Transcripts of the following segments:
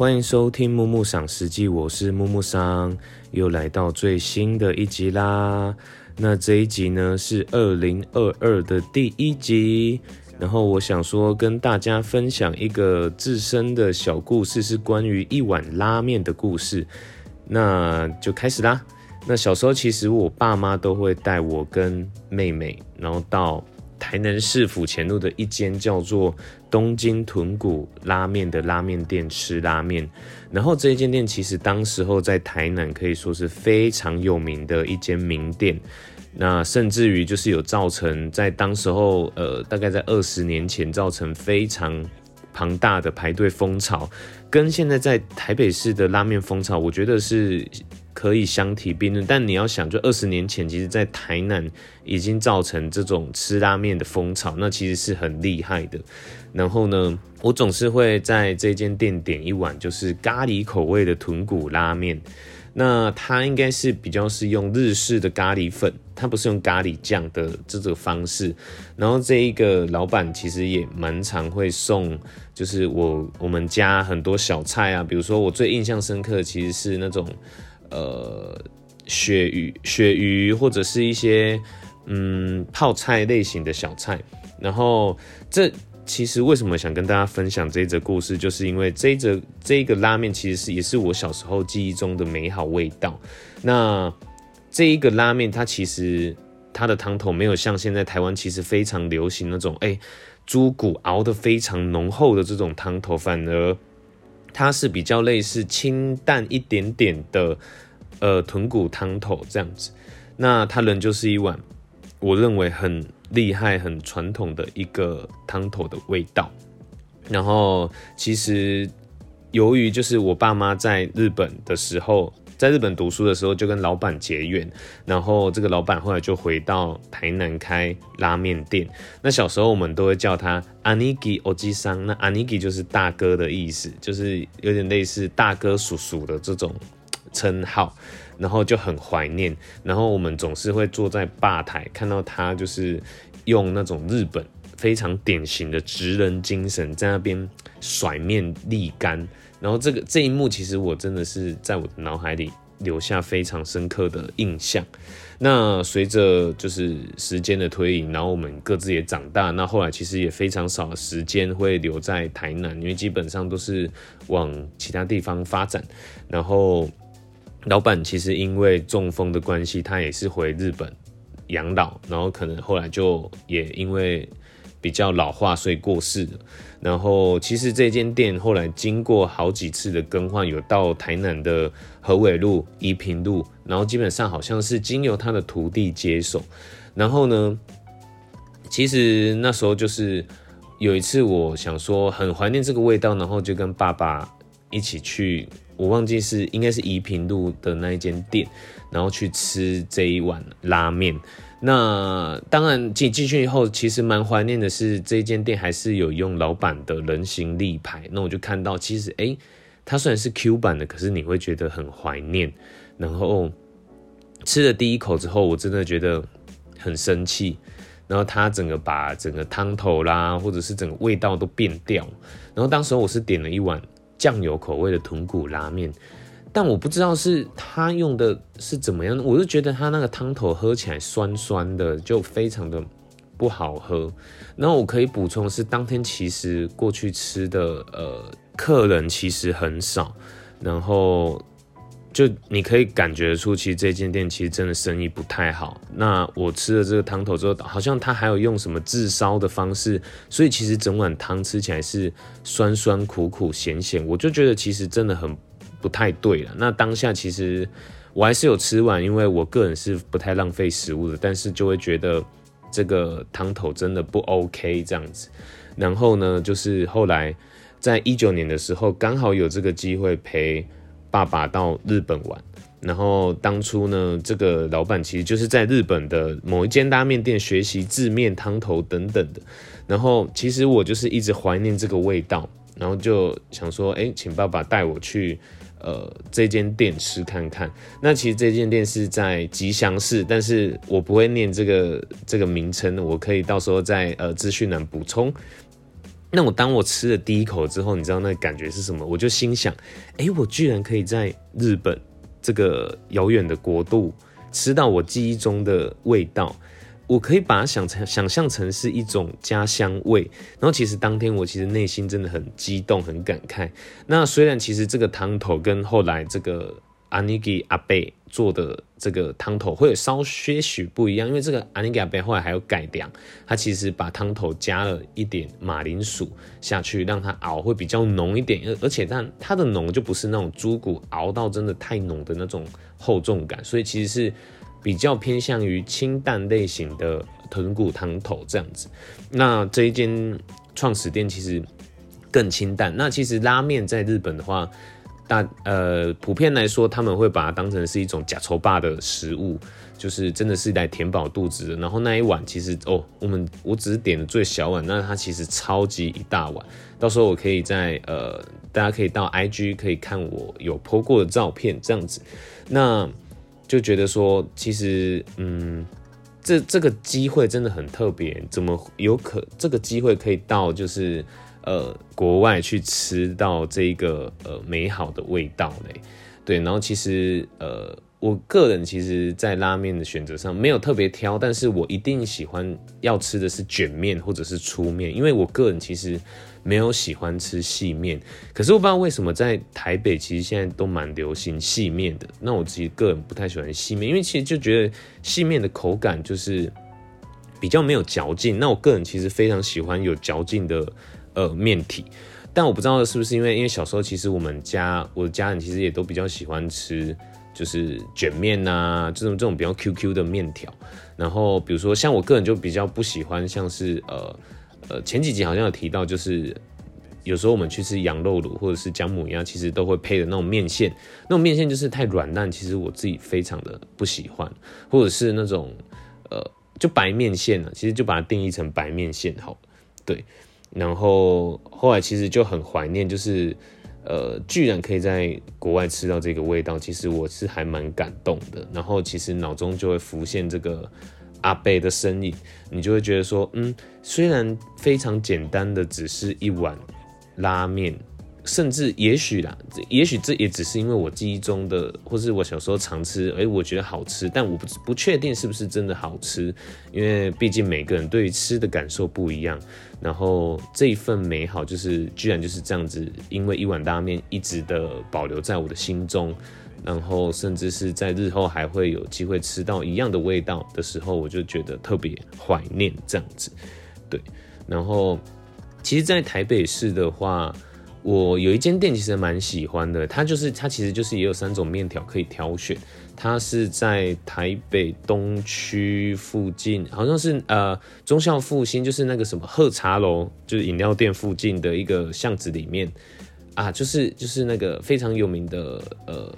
欢迎收听木木赏实际，我是木木桑，又来到最新的一集啦。那这一集呢是二零二二的第一集，然后我想说跟大家分享一个自身的小故事，是关于一碗拉面的故事。那就开始啦。那小时候其实我爸妈都会带我跟妹妹，然后到台南市府前路的一间叫做东京豚骨拉面的拉面店吃拉面。然后这一间店其实当时候在台南可以说是非常有名的一间名店。那甚至于就是有造成在当时候，呃，大概在二十年前造成非常庞大的排队风潮，跟现在在台北市的拉面风潮，我觉得是可以相提并论。但你要想，就二十年前，其实在台南已经造成这种吃拉面的风潮，那其实是很厉害的。然后呢，我总是会在这间店点一碗就是咖喱口味的豚骨拉面。那它应该是比较是用日式的咖喱粉，它不是用咖喱酱的这种方式。然后这一个老板其实也蛮常会送，就是我我们家很多小菜啊，比如说我最印象深刻其实是那种呃鳕鱼、鳕鱼或者是一些嗯泡菜类型的小菜。然后这。其实为什么想跟大家分享这一则故事，就是因为这一则这一个拉面其实是也是我小时候记忆中的美好味道。那这一个拉面它其实它的汤头没有像现在台湾其实非常流行那种哎猪骨熬的非常浓厚的这种汤头，反而它是比较类似清淡一点点的呃豚骨汤头这样子。那它仍旧是一碗我认为很。厉害、很传统的一个汤头的味道。然后，其实由于就是我爸妈在日本的时候，在日本读书的时候就跟老板结缘，然后这个老板后来就回到台南开拉面店。那小时候我们都会叫他阿尼基欧吉桑，那阿尼基就是大哥的意思，就是有点类似大哥叔叔的这种称号。然后就很怀念，然后我们总是会坐在吧台，看到他就是用那种日本非常典型的职人精神在那边甩面沥干，然后这个这一幕其实我真的是在我的脑海里留下非常深刻的印象。那随着就是时间的推移，然后我们各自也长大，那后来其实也非常少时间会留在台南，因为基本上都是往其他地方发展，然后。老板其实因为中风的关系，他也是回日本养老，然后可能后来就也因为比较老化，所以过世了。然后其实这间店后来经过好几次的更换，有到台南的河尾路、宜平路，然后基本上好像是经由他的徒弟接手。然后呢，其实那时候就是有一次，我想说很怀念这个味道，然后就跟爸爸一起去。我忘记是应该是宜平路的那一间店，然后去吃这一碗拉面。那当然进进去以后，其实蛮怀念的是这间店还是有用老板的人形立牌。那我就看到，其实哎，它虽然是 Q 版的，可是你会觉得很怀念。然后吃了第一口之后，我真的觉得很生气。然后它整个把整个汤头啦，或者是整个味道都变掉。然后当时候我是点了一碗。酱油口味的豚骨拉面，但我不知道是他用的是怎么样，我就觉得他那个汤头喝起来酸酸的，就非常的不好喝。然后我可以补充的是，当天其实过去吃的呃客人其实很少，然后。就你可以感觉出，其实这间店其实真的生意不太好。那我吃了这个汤头之后，好像他还有用什么炙烧的方式，所以其实整碗汤吃起来是酸酸苦苦咸咸，我就觉得其实真的很不太对了。那当下其实我还是有吃完，因为我个人是不太浪费食物的，但是就会觉得这个汤头真的不 OK 这样子。然后呢，就是后来在一九年的时候，刚好有这个机会陪。爸爸到日本玩，然后当初呢，这个老板其实就是在日本的某一间拉面店学习制面、汤头等等的。然后其实我就是一直怀念这个味道，然后就想说，哎，请爸爸带我去呃这间店吃看看。那其实这间店是在吉祥市，但是我不会念这个这个名称，我可以到时候在呃资讯栏补充。那我当我吃了第一口之后，你知道那感觉是什么？我就心想，哎，我居然可以在日本这个遥远的国度吃到我记忆中的味道。我可以把它想成想象成是一种家乡味，然后其实当天我其实内心真的很激动很感慨。那虽然其实这个汤头跟后来这个阿尼基阿贝做的这个汤头会有稍些许不一样，因为这个阿尼基阿贝后来还有改良，它其实把汤头加了一点马铃薯下去，让它熬会比较浓一点，而而且但它的浓就不是那种猪骨熬到真的太浓的那种厚重感，所以其实是。比较偏向于清淡类型的豚骨汤头这样子，那这一间创始店其实更清淡。那其实拉面在日本的话，大呃普遍来说他们会把它当成是一种假愁霸的食物，就是真的是来填饱肚子的。然后那一碗其实哦，我们我只是点的最小碗，那它其实超级一大碗。到时候我可以在呃，大家可以到 IG 可以看我有 po 过的照片这样子，那。就觉得说，其实，嗯，这这个机会真的很特别，怎么有可这个机会可以到就是呃国外去吃到这一个呃美好的味道嘞？对，然后其实呃。我个人其实，在拉面的选择上没有特别挑，但是我一定喜欢要吃的是卷面或者是粗面，因为我个人其实没有喜欢吃细面。可是我不知道为什么在台北，其实现在都蛮流行细面的。那我自己个人不太喜欢细面，因为其实就觉得细面的口感就是比较没有嚼劲。那我个人其实非常喜欢有嚼劲的呃面体，但我不知道是不是因为因为小时候其实我们家我的家人其实也都比较喜欢吃。就是卷面呐，这种这种比较 Q Q 的面条，然后比如说像我个人就比较不喜欢，像是呃呃前几集好像有提到，就是有时候我们去吃羊肉卤或者是姜母鸭，其实都会配的那种面线，那种面线就是太软烂，其实我自己非常的不喜欢，或者是那种呃就白面线呢，其实就把它定义成白面线好，对，然后后来其实就很怀念，就是。呃，居然可以在国外吃到这个味道，其实我是还蛮感动的。然后其实脑中就会浮现这个阿贝的身影，你就会觉得说，嗯，虽然非常简单的只是一碗拉面。甚至也许啦，也许这也只是因为我记忆中的，或是我小时候常吃，哎，我觉得好吃，但我不不确定是不是真的好吃，因为毕竟每个人对于吃的感受不一样。然后这一份美好，就是居然就是这样子，因为一碗拉面一直的保留在我的心中，然后甚至是在日后还会有机会吃到一样的味道的时候，我就觉得特别怀念这样子。对，然后其实，在台北市的话。我有一间店其实蛮喜欢的，它就是它其实就是也有三种面条可以挑选，它是在台北东区附近，好像是呃忠孝复兴，就是那个什么喝茶楼，就是饮料店附近的一个巷子里面啊，就是就是那个非常有名的呃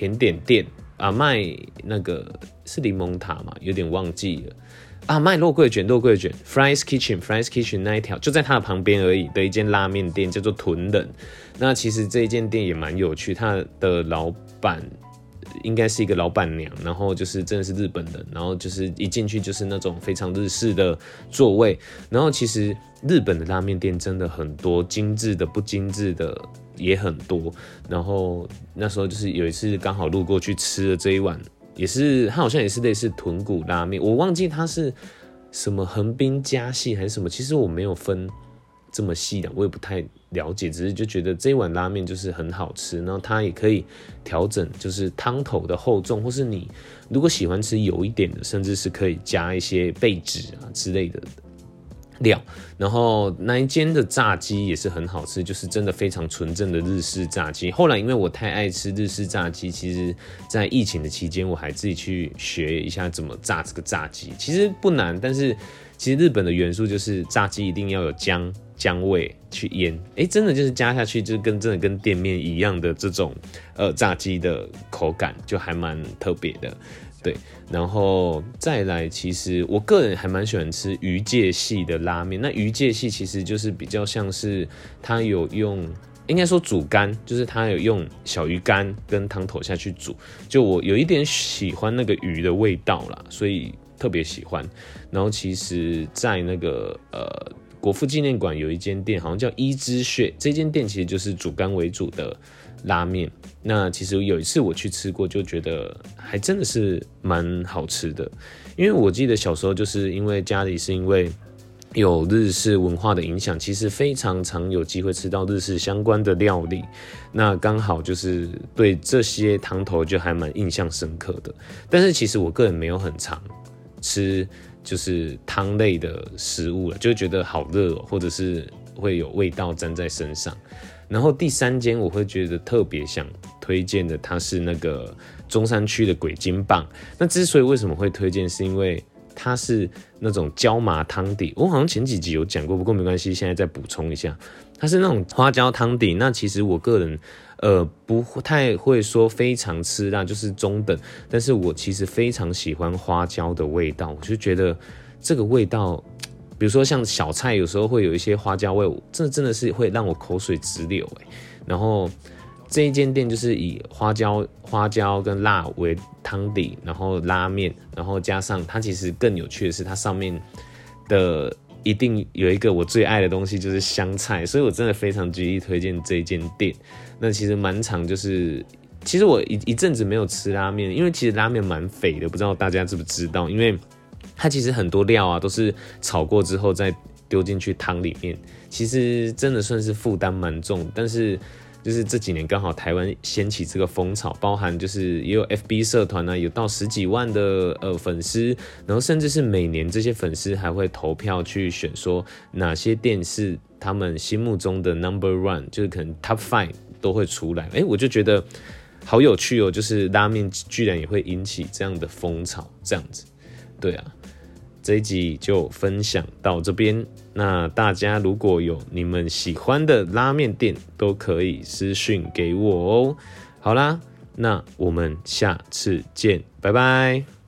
甜点店啊，卖那个是柠檬塔嘛，有点忘记了。啊，卖肉桂卷，肉桂卷，Fries Kitchen，Fries Kitchen 那一条就在它的旁边而已的一间拉面店，叫做屯冷。那其实这一间店也蛮有趣，它的老板应该是一个老板娘，然后就是真的是日本人，然后就是一进去就是那种非常日式的座位。然后其实日本的拉面店真的很多，精致的、不精致的也很多。然后那时候就是有一次刚好路过去吃了这一碗。也是，它好像也是类似豚骨拉面，我忘记它是什么横滨加系还是什么，其实我没有分这么细的，我也不太了解，只是就觉得这一碗拉面就是很好吃，然后它也可以调整，就是汤头的厚重，或是你如果喜欢吃油一点的，甚至是可以加一些贝脂啊之类的。料，然后那一间的炸鸡也是很好吃，就是真的非常纯正的日式炸鸡。后来因为我太爱吃日式炸鸡，其实在疫情的期间，我还自己去学一下怎么炸这个炸鸡。其实不难，但是其实日本的元素就是炸鸡一定要有姜姜味去腌，哎，真的就是加下去就是跟真的跟店面一样的这种呃炸鸡的口感，就还蛮特别的。对，然后再来，其实我个人还蛮喜欢吃鱼介系的拉面。那鱼介系其实就是比较像是它有用，应该说煮干，就是它有用小鱼干跟汤头下去煮。就我有一点喜欢那个鱼的味道啦，所以特别喜欢。然后其实，在那个呃国父纪念馆有一间店，好像叫一之穴，这间店其实就是主干为主的拉面。那其实有一次我去吃过，就觉得还真的是蛮好吃的。因为我记得小时候就是因为家里是因为有日式文化的影响，其实非常常有机会吃到日式相关的料理。那刚好就是对这些汤头就还蛮印象深刻的。但是其实我个人没有很常吃就是汤类的食物了，就觉得好热，或者是会有味道粘在身上。然后第三间我会觉得特别想推荐的，它是那个中山区的鬼金棒。那之所以为什么会推荐，是因为它是那种椒麻汤底。我好像前几集有讲过，不过没关系，现在再补充一下，它是那种花椒汤底。那其实我个人呃不太会说非常吃辣，就是中等。但是我其实非常喜欢花椒的味道，我就觉得这个味道。比如说像小菜，有时候会有一些花椒味，这真的是会让我口水直流哎。然后这一间店就是以花椒、花椒跟辣为汤底，然后拉面，然后加上它其实更有趣的是，它上面的一定有一个我最爱的东西，就是香菜。所以我真的非常极力推荐这一间店。那其实蛮长，就是其实我一一阵子没有吃拉面，因为其实拉面蛮肥的，不知道大家知不知道？因为它其实很多料啊，都是炒过之后再丢进去汤里面，其实真的算是负担蛮重。但是就是这几年刚好台湾掀起这个风潮，包含就是也有 FB 社团呢，有到十几万的呃粉丝，然后甚至是每年这些粉丝还会投票去选说哪些店是他们心目中的 Number One，就是可能 Top Five 都会出来。哎，我就觉得好有趣哦，就是拉面居然也会引起这样的风潮，这样子，对啊。这一集就分享到这边。那大家如果有你们喜欢的拉面店，都可以私讯给我哦。好啦，那我们下次见，拜拜。